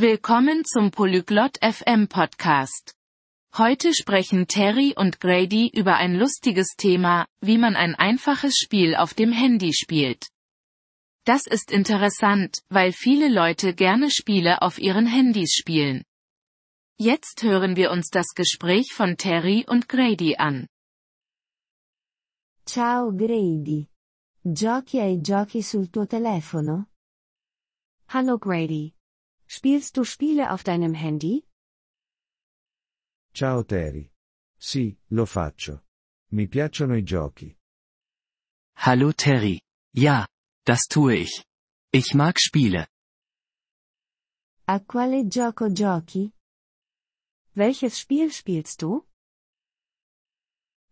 Willkommen zum Polyglot FM Podcast. Heute sprechen Terry und Grady über ein lustiges Thema, wie man ein einfaches Spiel auf dem Handy spielt. Das ist interessant, weil viele Leute gerne Spiele auf ihren Handys spielen. Jetzt hören wir uns das Gespräch von Terry und Grady an. Ciao Grady. Giochi ai giochi sul tuo telefono? Hallo Grady. Spielst du Spiele auf deinem Handy? Ciao Terry. Sì, lo faccio. Mi piacciono i giochi. Hallo Terry. Ja, das tue ich. Ich mag Spiele. A quale gioco giochi? Welches Spiel spielst du?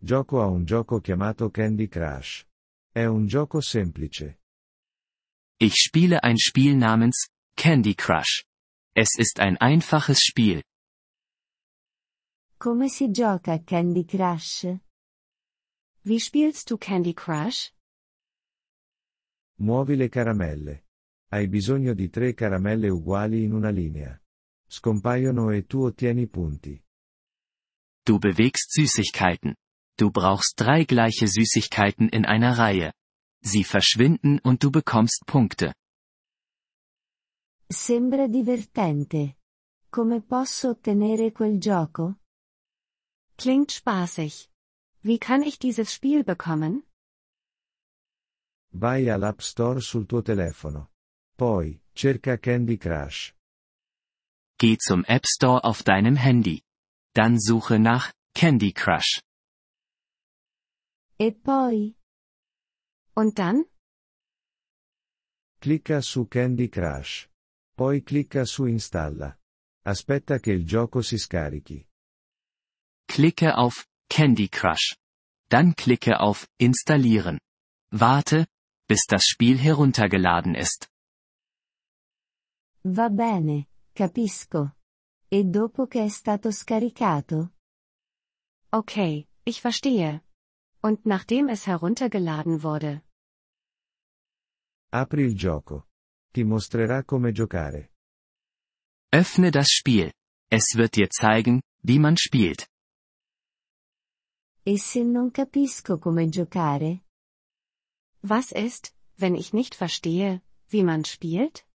Gioco a un gioco chiamato Candy Crush. È un gioco semplice. Ich spiele ein Spiel namens Candy Crush. Es ist ein einfaches Spiel. Come si gioca a Candy Crush? Wie spielst du Candy Crush? Muovi le caramelle. Hai bisogno di tre caramelle uguali in una linea. Scompaiono e tu ottieni punti. Du bewegst Süßigkeiten. Du brauchst drei gleiche Süßigkeiten in einer Reihe. Sie verschwinden und du bekommst Punkte. Sembra divertente. Come posso ottenere quel gioco? Klingt spaßig. Wie kann ich dieses Spiel bekommen? Vai all'App Store sul tuo telefono. Poi, cerca Candy Crush. Geh zum App Store auf deinem Handy. Dann suche nach Candy Crush. E poi? Und dann? Clicca su Candy Crush. Poi clicca su Installa. Aspetta che il gioco si scarichi. Klicke auf Candy Crush. Dann klicke auf Installieren. Warte, bis das Spiel heruntergeladen ist. Va bene, capisco. E dopo che è stato scaricato? Okay, ich verstehe. Und nachdem es heruntergeladen wurde. Apri il gioco. Ti mostrerà come giocare. Öffne das Spiel. Es wird dir zeigen, wie man spielt. E se non capisco come giocare? Was ist, wenn ich nicht verstehe, wie man spielt?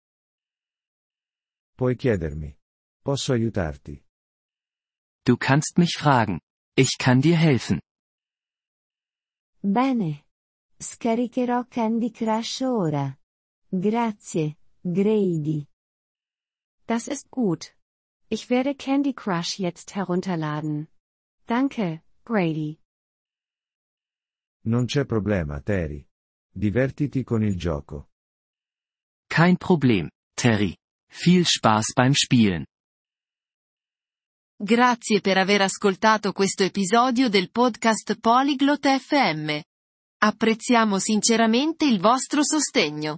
Puoi chiedermi. Posso aiutarti. Du kannst mich fragen. Ich kann dir helfen. Bene. Scaricherò Candy Crush ora. Grazie, Grady. Das ist gut. Ich werde Candy Crush jetzt herunterladen. Danke, Grady. Non c'è problema, Terry. Divertiti con il gioco. Kein Problem, Terry. Viel Spaß beim Spielen. Grazie per aver ascoltato questo episodio del podcast Polyglot FM. Apprezziamo sinceramente il vostro sostegno.